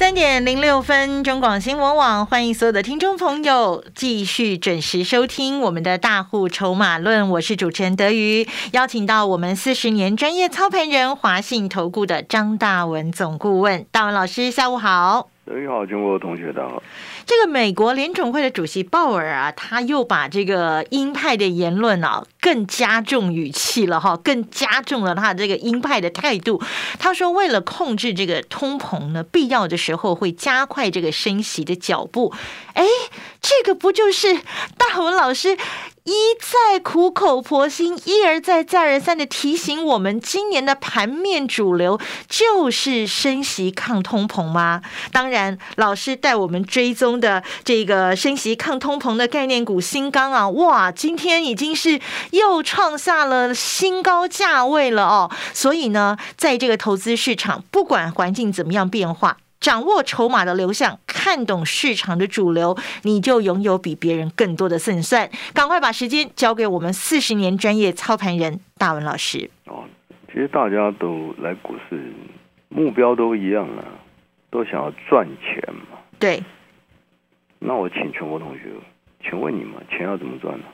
三点零六分，中广新闻网欢迎所有的听众朋友继续准时收听我们的大户筹码论。我是主持人德瑜，邀请到我们四十年专业操盘人华信投顾的张大文总顾问，大文老师，下午好。德瑜好，中国同学大家好。这个美国联总会的主席鲍尔啊，他又把这个鹰派的言论啊更加重语气了哈，更加重了他这个鹰派的态度。他说，为了控制这个通膨呢，必要的时候会加快这个升息的脚步。哎，这个不就是大文老师？一再苦口婆心，一而再，再而三的提醒我们，今年的盘面主流就是升息抗通膨吗？当然，老师带我们追踪的这个升息抗通膨的概念股新钢啊，哇，今天已经是又创下了新高价位了哦。所以呢，在这个投资市场，不管环境怎么样变化。掌握筹码的流向，看懂市场的主流，你就拥有比别人更多的胜算。赶快把时间交给我们四十年专业操盘人大文老师。哦，其实大家都来股市，目标都一样啊，都想要赚钱嘛。对。那我请全国同学，请问你们，钱要怎么赚呢？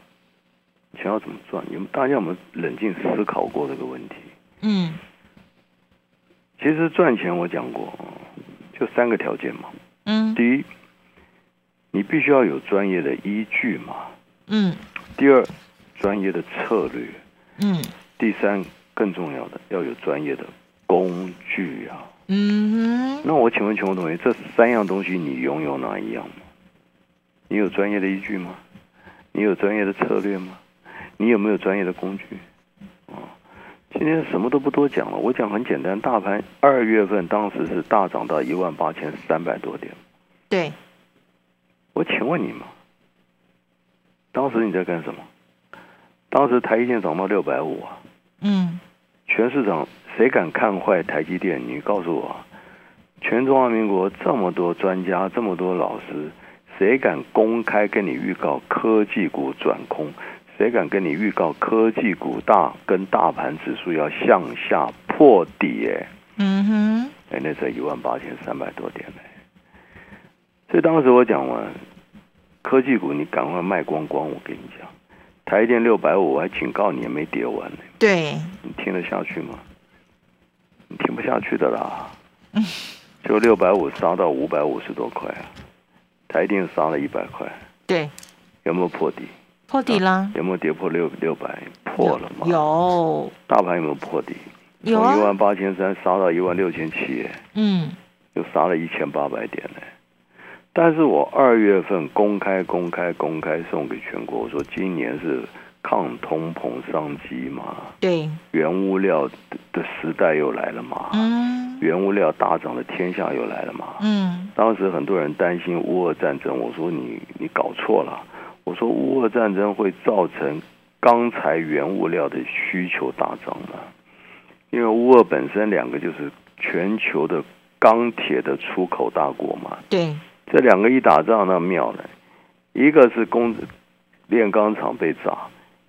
钱要怎么赚？你们大家有没有冷静思考过这个问题？嗯。其实赚钱，我讲过。就三个条件嘛，嗯，第一，你必须要有专业的依据嘛，嗯，第二，专业的策略，嗯，第三，更重要的要有专业的工具啊，嗯哼，那我请问全国同学，这三样东西你拥有哪一样吗？你有专业的依据吗？你有专业的策略吗？你有没有专业的工具？今天什么都不多讲了，我讲很简单。大盘二月份当时是大涨到一万八千三百多点。对。我请问你嘛，当时你在干什么？当时台积电涨到六百五啊。嗯。全市场谁敢看坏台积电？你告诉我，全中华民国这么多专家，这么多老师，谁敢公开跟你预告科技股转空？谁敢跟你预告科技股大跟大盘指数要向下破底？哎，嗯哼，哎，那才一万八千三百多点呢。所以当时我讲完科技股，你赶快卖光光。我跟你讲，台电六百五，我还警告你，也没跌完呢。对，你听得下去吗？你听不下去的啦。嗯，就六百五杀到五百五十多块啊，台电杀了一百块。对，有没有破底？破底啦？有没有跌破六六百？破了吗？有。大盘有没有破底？有从一万八千三杀到一万六千七，嗯，又杀了一千八百点呢。但是我二月份公开、公开、公开送给全国，我说今年是抗通膨商机嘛？对。原物料的时代又来了嘛？嗯。原物料大涨的天下又来了嘛？嗯。当时很多人担心乌俄战争，我说你你搞错了。我说乌俄战争会造成钢材原物料的需求大涨嘛？因为乌俄本身两个就是全球的钢铁的出口大国嘛。对，这两个一打仗那妙了，一个是工炼钢厂被炸，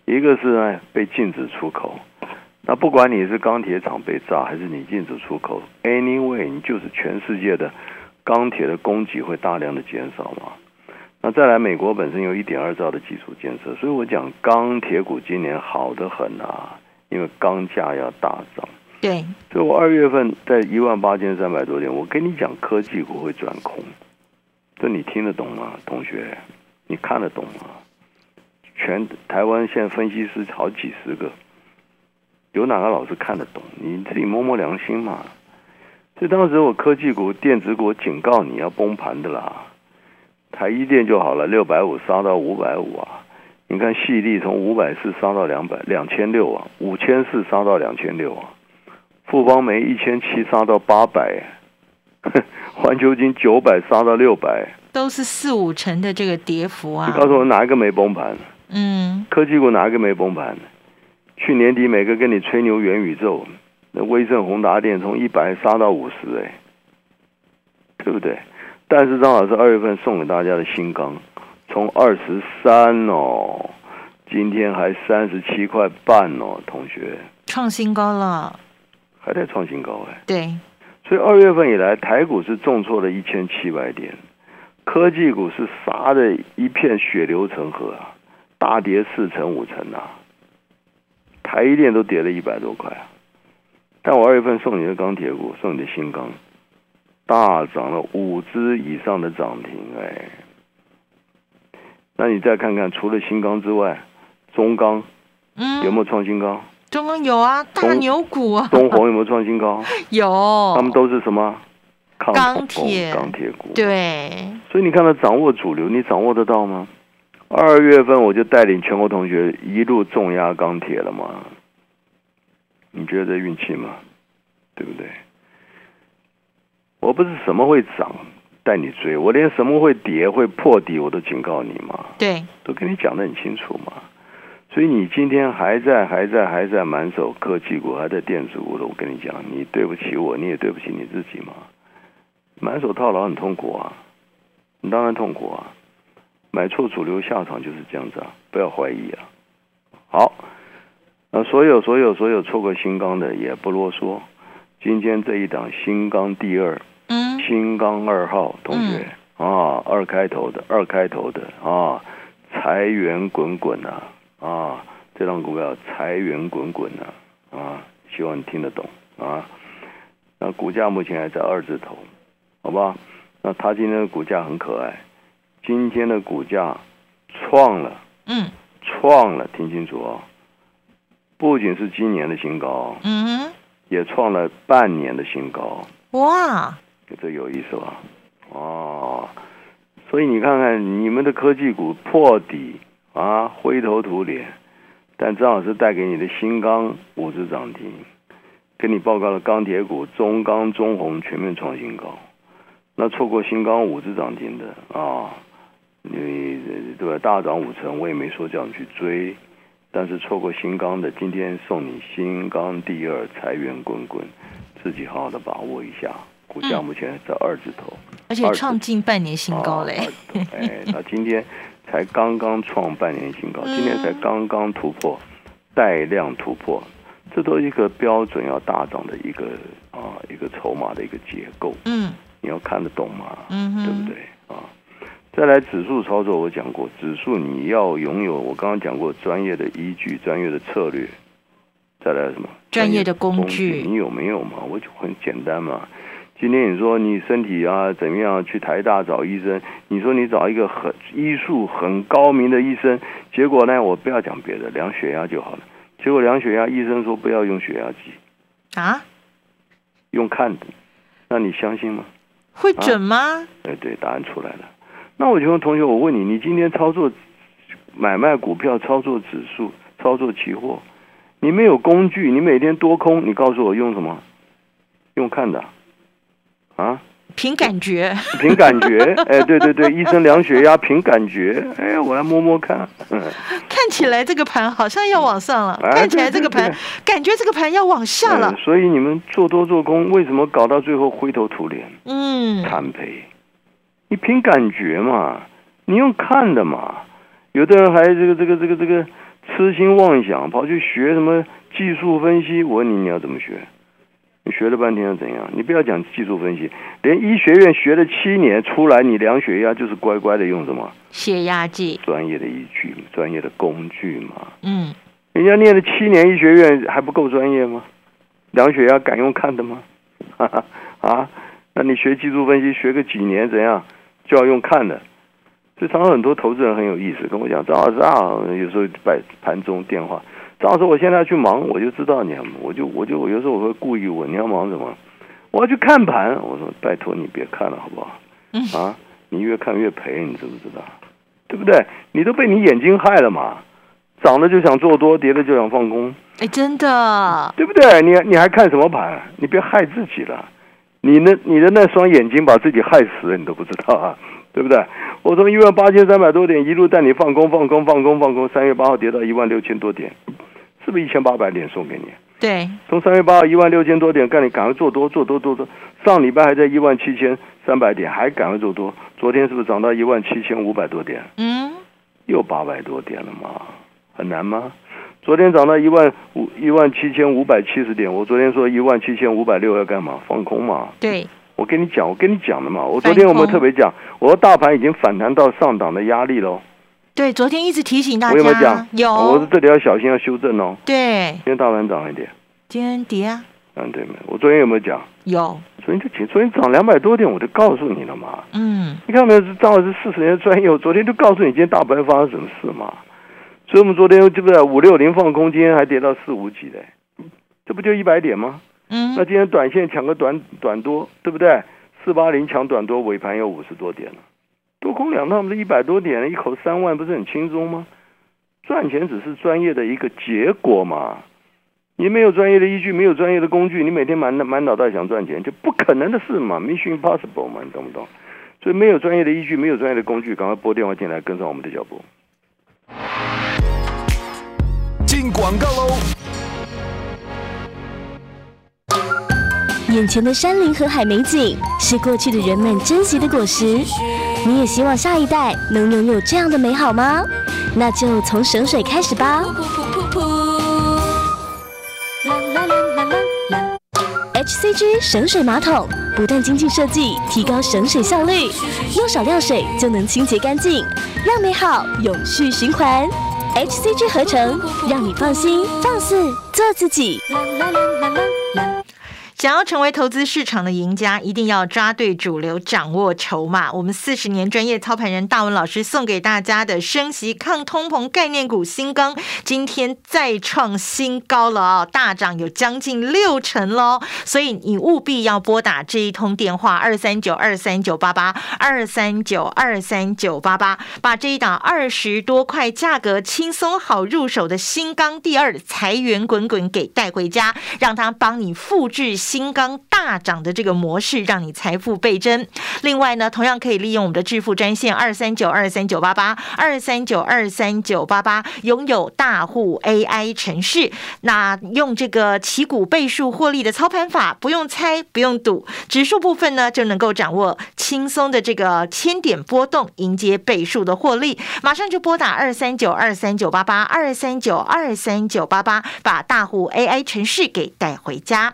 一个是呢被禁止出口。那不管你是钢铁厂被炸，还是你禁止出口，anyway，你就是全世界的钢铁的供给会大量的减少嘛。那再来，美国本身有一点二兆的基础建设，所以我讲钢铁股今年好的很啊，因为钢价要大涨。对，所以我二月份在一万八千三百多点，我跟你讲科技股会转空，这你听得懂吗，同学？你看得懂吗？全台湾现在分析师好几十个，有哪个老师看得懂？你自己摸摸良心嘛。所以当时我科技股、电子股警告你要崩盘的啦。台一电就好了，六百五杀到五百五啊！你看，细粒从五百四杀到两百两千六啊，五千四杀到两千六啊，富邦煤一千七杀到八百，环球金九百杀到六百，都是四五成的这个跌幅啊！你告诉我哪一个没崩盘？嗯，科技股哪一个没崩盘？去年底每个跟你吹牛元宇宙，那威盛宏达电从一百杀到五十，哎，对不对？但是张老师二月份送给大家的新钢，从二十三哦，今天还三十七块半哦，同学。创新高了，还在创新高哎，对，所以二月份以来台股是重挫了一千七百点，科技股是杀的一片血流成河啊，大跌四成五成啊，台一电都跌了一百多块啊，但我二月份送你的钢铁股，送你的新钢。大涨了五只以上的涨停，哎，那你再看看，除了新钢之外，中钢，嗯，有没有创新高？中钢有啊，大牛股啊。东红有没有创新高？有。他们都是什么？钢铁，钢铁股。对。所以你看他掌握主流，你掌握得到吗？二月份我就带领全国同学一路重压钢铁了嘛。你觉得这运气吗？对不对？我不是什么会涨带你追，我连什么会跌会破底我都警告你嘛。对，都跟你讲的很清楚嘛。所以你今天还在还在还在满手科技股，还在电子股的，我跟你讲，你对不起我，你也对不起你自己嘛。满手套牢很痛苦啊，你当然痛苦啊。买错主流下场就是这样子啊，不要怀疑啊。好，那所有所有所有错过新钢的也不啰嗦。今天这一档新钢第二，嗯，新钢二号同学啊，二开头的，二开头的啊，财源滚滚呐啊，这张股票财源滚滚呐啊，希望你听得懂啊。那股价目前还在二字头，好吧？那它今天的股价很可爱，今天的股价创了，嗯，创了，听清楚哦，不仅是今年的新高，嗯。也创了半年的新高，哇，这有意思吧？哦，所以你看看你们的科技股破底啊，灰头土脸，但张老师带给你的新钢五只涨停，跟你报告了钢铁股中钢、中红全面创新高，那错过新钢五只涨停的啊，你对吧？大涨五成，我也没说叫你去追。但是错过新钢的，今天送你新钢第二，财源滚滚，自己好好的把握一下。股价目前在二字头，而且创近半年新高嘞。哎，那今天才刚刚创半年新高，今天才刚刚突破带量突破，这都一个标准要大涨的一个啊一个筹码的一个结构。嗯，你要看得懂嘛？嗯，对不对？再来指数操作，我讲过，指数你要拥有我刚刚讲过专业的依据、专业的策略。再来什么？专业的工具，你有没有嘛？我就很简单嘛。今天你说你身体啊怎么样？去台大找医生，你说你找一个很医术很高明的医生，结果呢，我不要讲别的，量血压就好了。结果量血压，医生说不要用血压计啊，用看的，那你相信吗？会准吗？哎，对，答案出来了。那我就问同学，我问你，你今天操作买卖股票、操作指数、操作期货，你没有工具，你每天多空，你告诉我用什么？用看的啊？凭感觉？凭感觉？哎，对对对，医生量血压凭感觉。哎，我来摸摸看。嗯，看起来这个盘好像要往上了，看起来这个盘感觉这个盘要往下了。所以你们做多做空，为什么搞到最后灰头土脸？嗯，惨赔。你凭感觉嘛？你用看的嘛？有的人还这个这个这个这个痴心妄想，跑去学什么技术分析。我问你，你要怎么学？你学了半天又怎样？你不要讲技术分析，连医学院学了七年出来，你量血压就是乖乖的用什么？血压计。专业的依据，专业的工具嘛。嗯。人家念了七年医学院还不够专业吗？量血压敢用看的吗？哈 哈啊？那你学技术分析学个几年怎样？就要用看的，所以常常很多投资人很有意思，跟我讲张老师啊，有时候摆盘中电话，张老师我现在要去忙，我就知道你，我就我就我有时候我会故意问你要忙什么，我要去看盘，我说拜托你别看了好不好？啊，你越看越赔，你知不知道？对不对？你都被你眼睛害了嘛，涨了就想做多，跌了就想放空，哎，真的，对不对？你你还看什么盘？你别害自己了。你那你的那双眼睛把自己害死了，你都不知道啊，对不对？我从一万八千三百多点一路带你放空放空放空放空，三月八号跌到一万六千多点，是不是一千八百点送给你？对，从三月八号一万六千多点，干你赶快做多，做多，做多。上礼拜还在一万七千三百点，还赶快做多。昨天是不是涨到一万七千五百多点？嗯，又八百多点了嘛，很难吗？昨天涨到一万五一万七千五百七十点，我昨天说一万七千五百六要干嘛？放空嘛。对，我跟你讲，我跟你讲的嘛。我昨天有没有特别讲？我说大盘已经反弹到上档的压力喽。对，昨天一直提醒大家。我有没有讲？有。我说这里要小心，要修正哦。对。今天大盘涨一点。今天跌啊。嗯，对没？我昨天有没有讲？有。昨天就昨天涨两百多点，我就告诉你了嘛。嗯。你看没有？张老师四十年的专业，我昨天就告诉你今天大盘发生什么事嘛。所以我们昨天对不对？五六零放空，今天还跌到四五几嘞，这不就一百点吗？嗯。那今天短线抢个短短多，对不对？四八零抢短多，尾盘有五十多点了。多空两趟不是一百多点，一口三万，不是很轻松吗？赚钱只是专业的一个结果嘛。你没有专业的依据，没有专业的工具，你每天满满脑袋想赚钱，就不可能的事嘛，mission impossible 嘛，你懂不懂？所以没有专业的依据，没有专业的工具，赶快拨电话进来，跟上我们的脚步。广告喽！眼前的山林和海美景是过去的人们珍惜的果实。你也希望下一代能拥有这样的美好吗？那就从省水开始吧。HCG 省水马桶不但精进设计，提高省水效率，用少量水就能清洁干净，让美好永续循环。HCG 合成，让你放心放肆做自己。想要成为投资市场的赢家，一定要抓对主流，掌握筹码。我们四十年专业操盘人大文老师送给大家的升息抗通膨概念股新钢，今天再创新高了哦，大涨有将近六成喽。所以你务必要拨打这一通电话二三九二三九八八二三九二三九八八，把这一档二十多块价格轻松好入手的新钢第二财源滚滚给带回家，让他帮你复制。新钢大涨的这个模式，让你财富倍增。另外呢，同样可以利用我们的致富专线二三九二三九八八二三九二三九八八，拥有大户 AI 城市。那用这个旗鼓倍数获利的操盘法，不用猜，不用赌，指数部分呢就能够掌握轻松的这个千点波动，迎接倍数的获利。马上就拨打二三九二三九八八二三九二三九八八，把大户 AI 城市给带回家。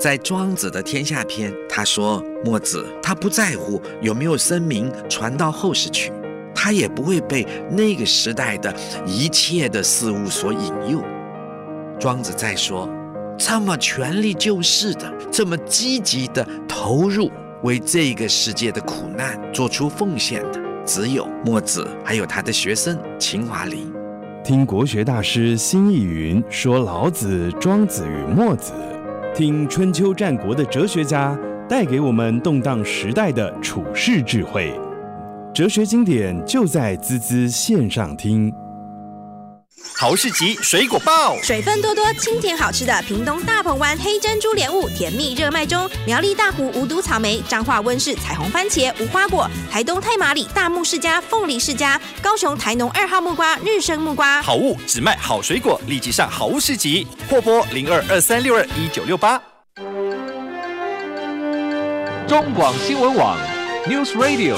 在庄子的天下篇，他说：“墨子他不在乎有没有声名传到后世去，他也不会被那个时代的一切的事物所引诱。”庄子在说：“这么全力救世的，这么积极的投入为这个世界的苦难做出奉献的，只有墨子，还有他的学生秦华林。”听国学大师辛逸云说：“老子、庄子与墨子。”听春秋战国的哲学家带给我们动荡时代的处世智慧，哲学经典就在滋滋线上听。好市集水果报，水分多多、清甜好吃的屏东大鹏湾黑珍珠莲雾甜蜜热卖中；苗栗大湖无毒草莓、彰化温室彩虹番茄、无花果；台东太麻里大木世家凤梨世家；高雄台农二号木瓜日升木瓜。好物只卖好水果，立即上好物市集，货拨零二二三六二一九六八。中广新闻网，News Radio。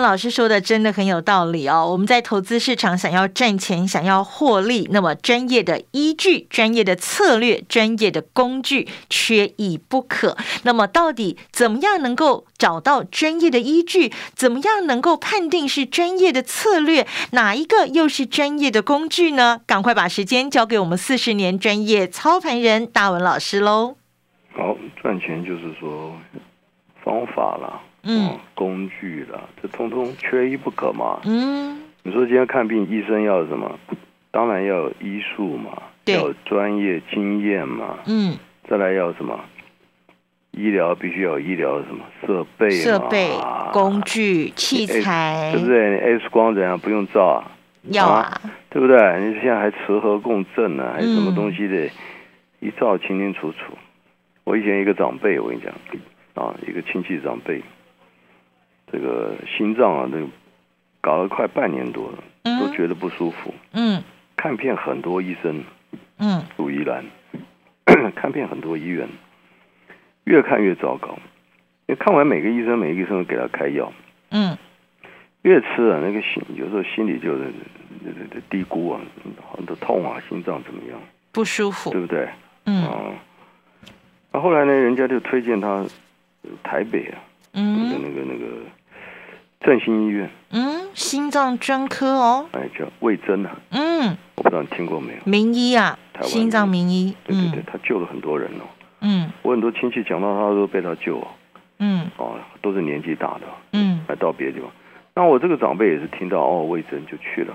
老师说的真的很有道理哦。我们在投资市场想要赚钱、想要获利，那么专业的依据、专业的策略、专业的工具缺一不可。那么到底怎么样能够找到专业的依据？怎么样能够判定是专业的策略？哪一个又是专业的工具呢？赶快把时间交给我们四十年专业操盘人大文老师喽。好，赚钱就是说方法了。嗯，工具了，这通通缺一不可嘛。嗯，你说今天看病，医生要什么？当然要有医术嘛，要有专业经验嘛。嗯。再来要什么？医疗必须要有医疗的什么设备、设备、工具、器材，对不对？X 光怎样不用照啊？要啊，对不对？你现在还磁核共振呢，还有什么东西的？一照清清楚楚。我以前一个长辈，我跟你讲啊，一个亲戚长辈，这个心脏啊，那个搞了快半年多了，都觉得不舒服。嗯，看遍很多医生，嗯，鲁依兰，看遍很多医院。越看越糟糕，你看完每个医生，每个医生都给他开药，嗯，越吃啊，那个心有时候心里就那那低估啊，很多痛啊，心脏怎么样？不舒服，对不对？嗯。那后来呢，人家就推荐他台北啊，嗯，那个那个振兴医院，嗯，心脏专科哦，哎，叫魏征啊，嗯，我不知道你听过没有？名医啊，心脏名医，对对对，他救了很多人哦。嗯，我很多亲戚讲到他都被他救，嗯，哦，都是年纪大的，嗯，还到别的地方。那我这个长辈也是听到哦，魏征就去了，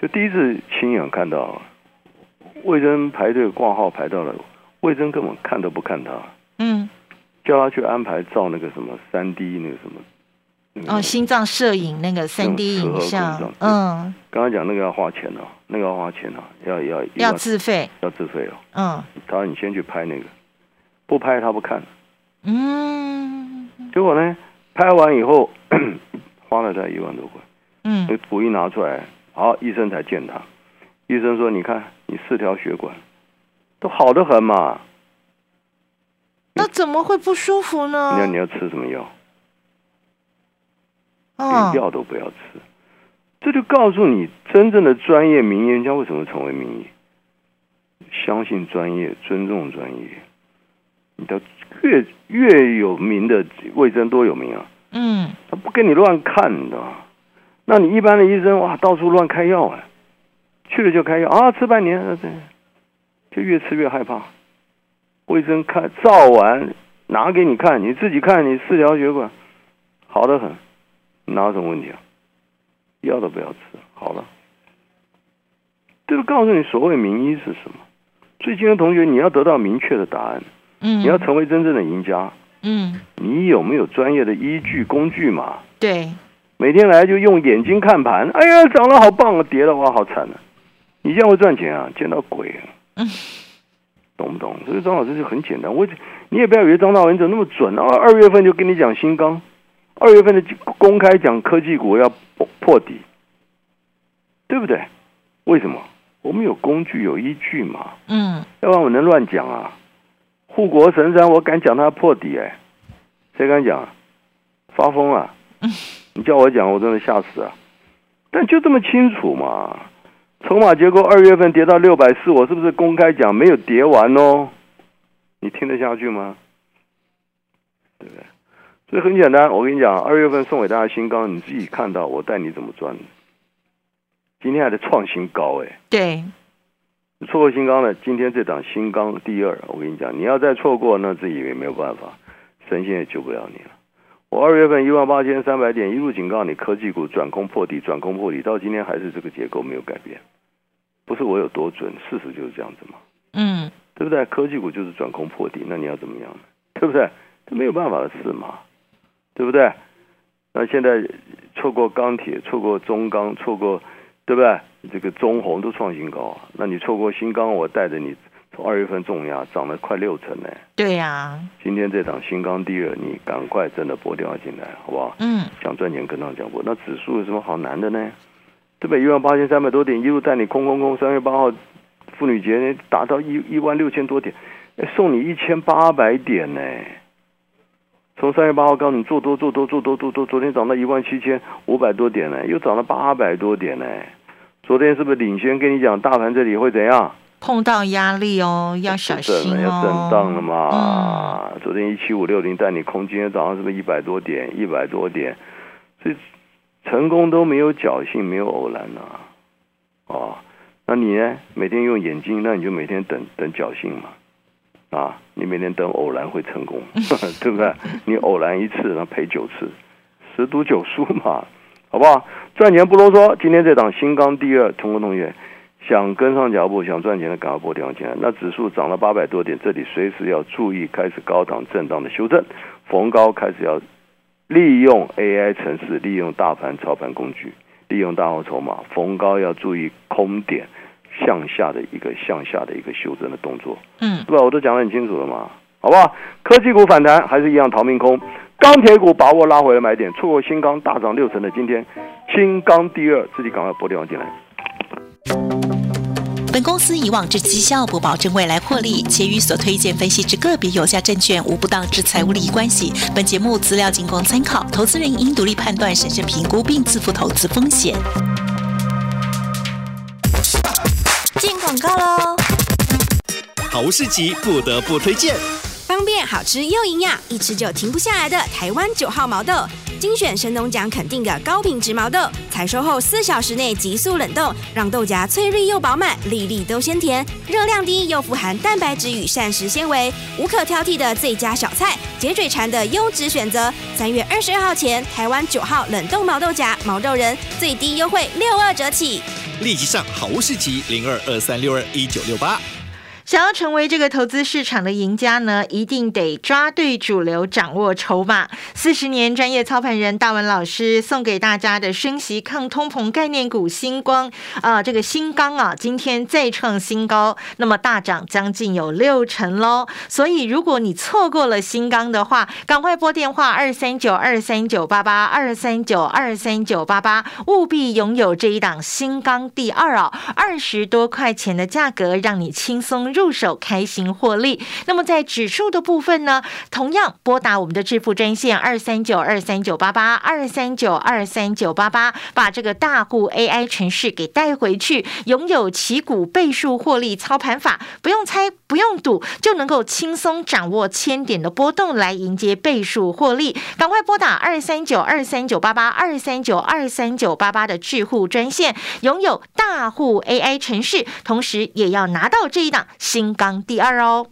就第一次亲眼看到魏征排队挂号排到了，魏征根本看都不看他，嗯，叫他去安排照那个什么三 D 那个什么，哦，心脏摄影那个三 D 影像，嗯，刚刚讲那个要花钱哦，那个要花钱哦，要要要自费，要自费哦，嗯，他说你先去拍那个。不拍他不看，嗯，结果呢，拍完以后 花了他一万多块，嗯，那图一拿出来，好，医生才见他，医生说：“你看，你四条血管都好的很嘛，那怎么会不舒服呢？那你要吃什么药？连药都不要吃，这就告诉你，真正的专业名医家为什么成为名医？相信专业，尊重专业。”你的越越有名的魏征多有名啊！嗯，他不跟你乱看的。那你一般的医生哇，到处乱开药啊，去了就开药啊，吃半年，就越吃越害怕。魏征看照完拿给你看，你自己看，你四条血管好的很，哪有什么问题啊？药都不要吃，好了。这个告诉你所谓名医是什么？最近的同学，你要得到明确的答案。嗯，你要成为真正的赢家，嗯，你有没有专业的依据工具嘛？对，每天来就用眼睛看盘，哎呀，涨了好棒啊，跌了哇，好惨啊！你这样会赚钱啊？见到鬼啊！嗯，懂不懂？所以张老师就很简单，我你也不要以为张大文怎么那么准啊？二月份就跟你讲新钢，二月份的公开讲科技股要破破底，对不对？为什么？我们有工具有依据嘛？嗯，要不然我能乱讲啊？护国神山，我敢讲它破底哎，谁敢讲？发疯啊！你叫我讲，我真的吓死啊！但就这么清楚嘛？筹码结构二月份跌到六百四，我是不是公开讲没有跌完哦？你听得下去吗？对不对？所以很简单，我跟你讲，二月份送给大家新高，你自己看到，我带你怎么赚。今天还在创新高哎！对。错过新钢的，今天这档新钢第二，我跟你讲，你要再错过，那自己也没有办法，神仙也救不了你了。我二月份一万八千三百点一路警告你，科技股转空破底，转空破底，到今天还是这个结构没有改变。不是我有多准，事实就是这样子嘛。嗯，对不对？科技股就是转空破底，那你要怎么样呢？对不对？这没有办法的事嘛，对不对？那现在错过钢铁，错过中钢，错过。对不对？这个中红都创新高啊！那你错过新钢，我带着你从二月份重压涨了快六成呢。对呀。今天这档新钢第二，你赶快真的拨电话进来，好不好？嗯。想赚钱跟上脚步，那指数有什么好难的呢？对不对？一万八千三百多点，一路带你空空空。三月八号妇女节达到一一万六千多点，送你一千八百点呢。从三月八号告诉你做多做多做多做多，昨天涨到一万七千五百多点呢，又涨了八百多点呢。昨天是不是领先跟你讲，大盘这里会怎样？碰到压力哦，要小心哦。要震荡了嘛？昨天一七五六零带你空，今天早上是不是一百多点？一百多点，所以成功都没有侥幸，没有偶然呐。哦，那你呢？每天用眼睛，那你就每天等等侥幸嘛。啊，你每天等偶然会成功，对不对？你偶然一次，那赔九次，十赌九输嘛。好不好？赚钱不啰嗦。今天这档新钢第二，通过同学想跟上脚步、想赚钱的，赶快拨电话进来。那指数涨了八百多点，这里随时要注意开始高档震荡的修正，逢高开始要利用 AI 城市，利用大盘操盘工具，利用大号筹码，逢高要注意空点向下的一个向下的一个修正的动作。嗯，对吧？我都讲得很清楚了嘛，好不好？科技股反弹还是一样逃命空。钢铁股把握拉回来买点，错过新钢大涨六成的今天，新钢第二，自己赶快拨电话进来。本公司以往之绩效不保证未来获利，且与所推荐分析之个别有价证券无不当之财务利益关系。本节目资料仅供参考，投资人应独立判断、审慎评估并自负投资风险。进广告喽！好市集不得不推荐。方便、好吃又营养，一吃就停不下来的台湾九号毛豆，精选神农奖肯定的高品质毛豆，采收后四小时内急速冷冻，让豆荚翠绿又饱满，粒粒都鲜甜，热量低又富含蛋白质与膳食纤维，无可挑剔的最佳小菜，解嘴馋的优质选择。三月二十二号前，台湾九号冷冻毛豆荚毛豆仁最低优惠六二折起，立即上好物市集零二二三六二一九六八。想要成为这个投资市场的赢家呢，一定得抓对主流，掌握筹码。四十年专业操盘人大文老师送给大家的升息抗通膨概念股星光啊，这个新钢啊，今天再创新高，那么大涨将近有六成喽。所以如果你错过了新钢的话，赶快拨电话二三九二三九八八二三九二三九八八，务必拥有这一档新钢第二哦，二十多块钱的价格，让你轻松。入助手开心获利。那么在指数的部分呢，同样拨打我们的致富专线二三九二三九八八二三九二三九八八，把这个大户 AI 城市给带回去，拥有旗股倍数获利操盘法，不用猜，不用赌，就能够轻松掌握千点的波动来迎接倍数获利。赶快拨打二三九二三九八八二三九二三九八八的致富专线，拥有大户 AI 城市，同时也要拿到这一档。金刚第二哦。